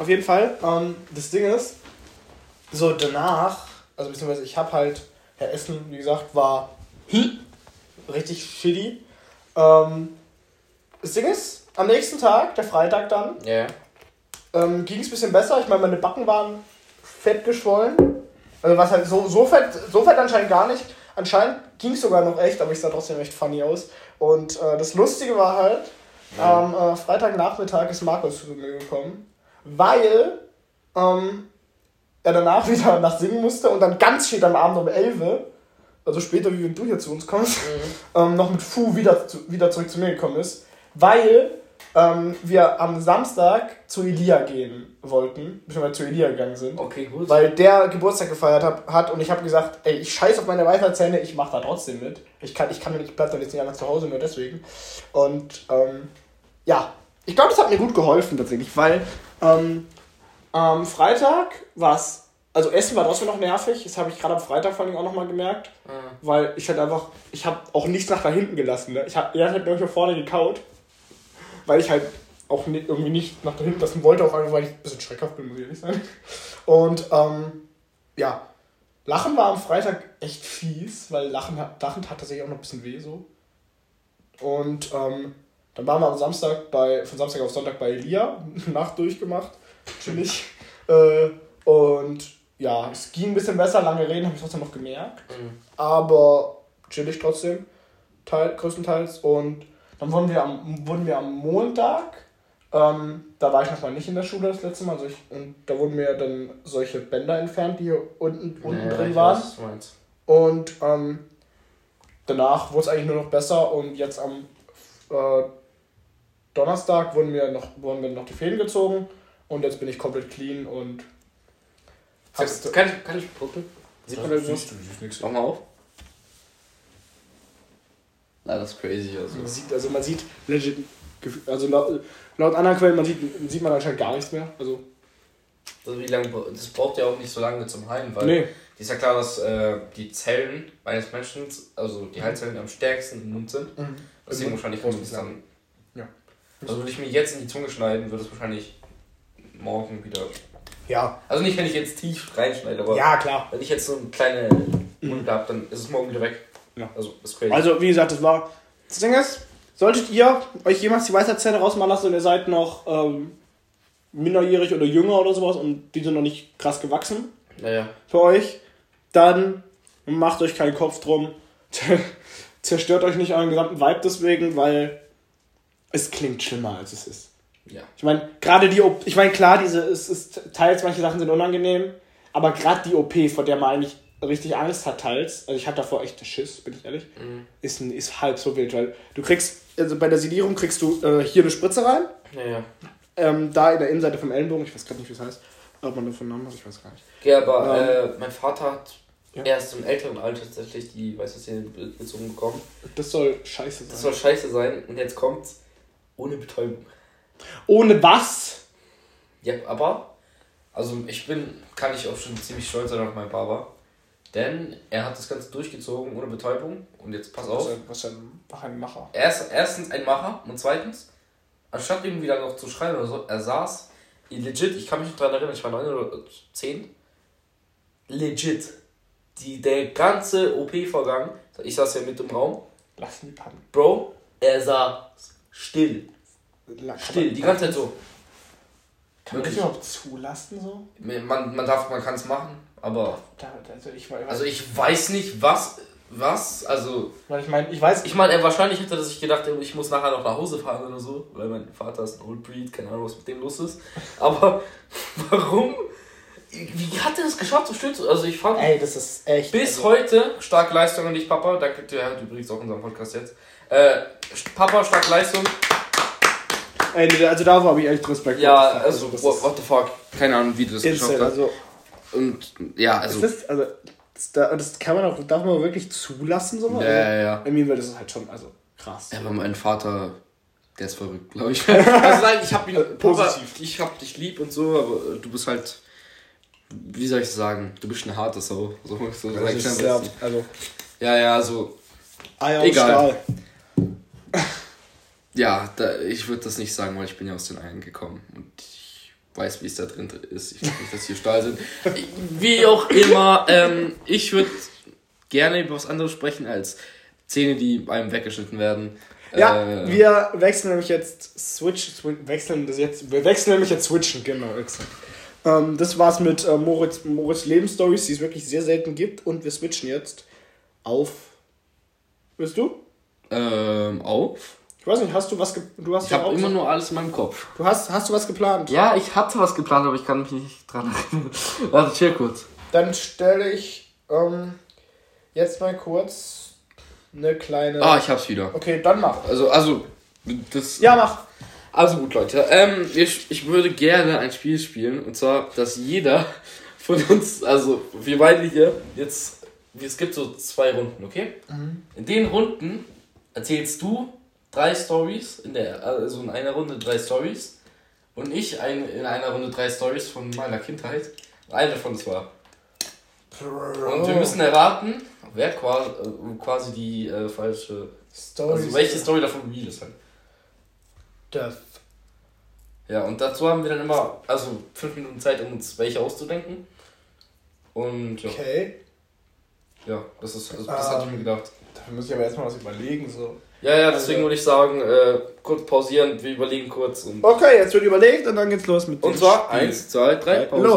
auf jeden Fall. Ähm, das Ding ist, so danach, also beziehungsweise ich habe halt, Herr Essen, wie gesagt, war richtig shitty. Ähm, das Ding ist, am nächsten Tag, der Freitag dann, Ja. ähm, ging es ein bisschen besser. Ich meine, meine Backen waren fett geschwollen. Also was halt so, so fett, so fett anscheinend gar nicht. Anscheinend ging es sogar noch echt, aber ich sah trotzdem echt funny aus. Und äh, das Lustige war halt, am äh, Freitagnachmittag ist Markus zu mir gekommen, weil ähm, er danach wieder nach singen musste und dann ganz spät am Abend um 11 Uhr, also später, wie wenn du hier zu uns kommst, ähm, noch mit Fu wieder, zu, wieder zurück zu mir gekommen ist, weil ähm, wir am Samstag zu Elia gehen wollten, beziehungsweise zu Elia gegangen sind. Okay, gut. Weil der Geburtstag gefeiert hab, hat und ich habe gesagt, ey, ich scheiß auf meine Weiterzähne, ich mach da trotzdem mit. Ich kann, ich kann nicht, ich bleib dann jetzt nicht einfach zu Hause, nur deswegen. Und ähm, ja, ich glaube, das hat mir gut geholfen tatsächlich, weil ähm, am Freitag war's, also Essen war trotzdem noch nervig, das habe ich gerade am Freitag vor allem auch nochmal gemerkt, Ah. weil ich halt einfach, ich habe auch nichts nach da hinten gelassen. Ne? Ich hab, er hat halt hier vorne gekaut, weil ich halt auch ni- irgendwie nicht nach da hinten lassen wollte, auch einfach, weil ich ein bisschen schreckhaft bin, muss ich ehrlich sein. Und ähm, ja, Lachen war am Freitag echt fies, weil Lachen, hat- Lachen tat tatsächlich auch noch ein bisschen weh so. Und ähm, dann waren wir am Samstag bei, von Samstag auf Sonntag bei Elia, Nacht durchgemacht, chillig. äh, und ja, es ging ein bisschen besser, lange reden habe ich trotzdem noch gemerkt, Mhm. aber chillig trotzdem, teil, größtenteils. Und dann wurden wir am, wurden wir am Montag, ähm, da war ich noch mal nicht in der Schule das letzte Mal, also ich, und da wurden mir dann solche Bänder entfernt, die hier unten, unten Ja, drin waren. weiß. Und ähm, danach wurde es eigentlich nur noch besser und jetzt am äh, Donnerstag wurden mir, noch, wurden mir noch die Fäden gezogen und jetzt bin ich komplett clean und hab's, Kann ich, kann ich gucken? Sieht man irgendwas? Mach mal auf. Na, das ist crazy. Also. man sieht, also man sieht legit, also laut, laut anderen Quellen man sieht, sieht man anscheinend gar nichts mehr. Also, Also wie lange, das braucht ja auch nicht so lange zum Heilen, weil nee, ist ja klar, dass äh, die Zellen eines Menschen, also die Halszellen am stärksten im Mund sind. Deswegen wahrscheinlich kommt es dann. Also würde ich mir jetzt in die Zunge schneiden, würde es wahrscheinlich morgen wieder. Ja, Also nicht, wenn ich jetzt tief reinschneide, aber ja, klar. wenn ich jetzt so eine kleine Mund habe, dann ist es morgen wieder weg. Ja. Also ist crazy. Also, wie gesagt, das war. Das Ding ist, solltet ihr euch jemals die Weisheitszähne rausmachen lassen und ihr seid noch ähm, minderjährig oder jünger oder sowas und die sind noch nicht krass gewachsen naja. für euch, dann macht euch keinen Kopf drum. Zerstört euch nicht euren gesamten Vibe deswegen, weil es klingt schlimmer als es ist. Ja. Ich meine, gerade die OP, ich meine, klar, diese, es ist, teils manche Sachen sind unangenehm, aber gerade die OP, vor der man eigentlich richtig Angst hat, teils, also ich habe davor echt Schiss, bin ich ehrlich, ist, ein- ist halb so wild, weil du kriegst, also bei der Sedierung kriegst du äh, hier eine Spritze rein, Naja. ähm, da in der Innenseite vom Ellenbogen, ich weiß gerade nicht, wie es heißt, ob man davon Namen hat, ich weiß gar nicht. Okay, aber Ähm, äh, mein Vater hat ja. erst im älteren Alter tatsächlich die weiße be- bezogen bekommen. Das soll scheiße sein. Das soll scheiße sein und jetzt kommt's ohne Betäubung. Ohne was? Ja, aber, also ich bin, kann ich auch schon ziemlich stolz sein auf meinen Papa. Denn er hat das Ganze durchgezogen ohne Betäubung. Und jetzt pass auf. Was ein, was ein Macher. Er ist erstens ein Macher und zweitens, anstatt irgendwie dann noch zu schreien oder so, er saß, legit, ich kann mich noch daran erinnern, ich war 9 oder 10, legit, die, der ganze OP-Vorgang, ich saß ja mit im Raum, Lass ihn pannen. Bro, er saß still, still, die ganze Zeit so. Kann man das überhaupt zulassen so? Man, man darf, man kann es machen, aber, Da, also ich, weiß- also ich weiß nicht, was, was, also, Weil ich meine, ich weiß, ich meine, wahrscheinlich hätte er sich gedacht, ich muss nachher noch nach Hause fahren oder so, weil mein Vater ist ein Old Breed, keine Ahnung, was mit dem los ist. Aber warum? Wie hat er das geschafft, so still zu? Also ich fand ey, das ist echt. bis also, heute starke Leistung an dich, Papa. Danke, der hört übrigens auch unseren Podcast jetzt. Äh, Papa, starke Leistung. Ey, also da habe ich echt Respekt. Ja, also, das what, ist what the fuck. Keine Ahnung, wie du das geschafft hast. also, Und ja, also. das ist, also das, da- das kann man auch, darf man wirklich zulassen, so Ja, ja, ja. I mean, weil das ist halt schon, also krass. Ja, aber mein Vater, der ist verrückt, glaube ich. also nein, ich hab ihn, Papa, positiv. ich hab dich lieb und so, aber du bist halt, wie soll ich sagen, du bist eine harte Sau. So, so ist am sehr, also, ja, ja, so, Eier und Egal. Stahl. ja, da, ich würde das nicht sagen, weil ich bin ja aus den Eiern gekommen und ich weiß, wie es da drin ist. Ich glaube nicht, dass hier Stahl sind. Wie auch immer, ähm, ich würde gerne über was anderes sprechen als Zähne, die einem weggeschnitten werden. Ja, Äh, wir wechseln nämlich jetzt Switch, Swi- wechseln das jetzt, wir wechseln nämlich jetzt Switchen, genau, exakt. Ähm, das war's mit äh, Moritz, Moritz Lebensstories, die es wirklich sehr selten gibt und wir switchen jetzt auf. Bist du? ähm, auf. Ich weiß nicht, hast du was du hast Ich ja habe immer nur alles in meinem Kopf. du hast hast du was geplant? Ja, ich hatte was geplant, aber ich kann mich nicht dran erinnern. Warte, chill kurz. Dann stelle ich ähm, jetzt mal kurz eine kleine Ah, ich hab's wieder. Okay, dann mach. Also, also, das. Ja, mach. Also gut, Leute. Ähm, ich, ich würde gerne ein Spiel spielen. Und zwar, dass jeder von uns, also wir beide hier, jetzt, es gibt so zwei Runden, okay? In den Runden erzählst du drei Stories, in der, also in einer Runde drei Stories. Und ich ein, in einer Runde drei Stories von meiner Kindheit. Eine davon ist wahr. Und wir müssen erraten, wer quasi, quasi die äh, falsche. Stories. Also welche Story davon real ist halt. Death. Ja, und dazu haben wir dann immer, also fünf Minuten Zeit, um uns welche auszudenken. Und ja, Okay. ja das ist, also, das hatte ich mir Ähm. gedacht. Dafür muss ich aber erstmal was überlegen. So. Ja, ja, deswegen Also- würde ich sagen, äh, kurz pausieren, wir überlegen kurz und. Okay, jetzt wird überlegt und dann geht's los mit Und zwar Spiel. eins, zwei, drei, Pause. Los.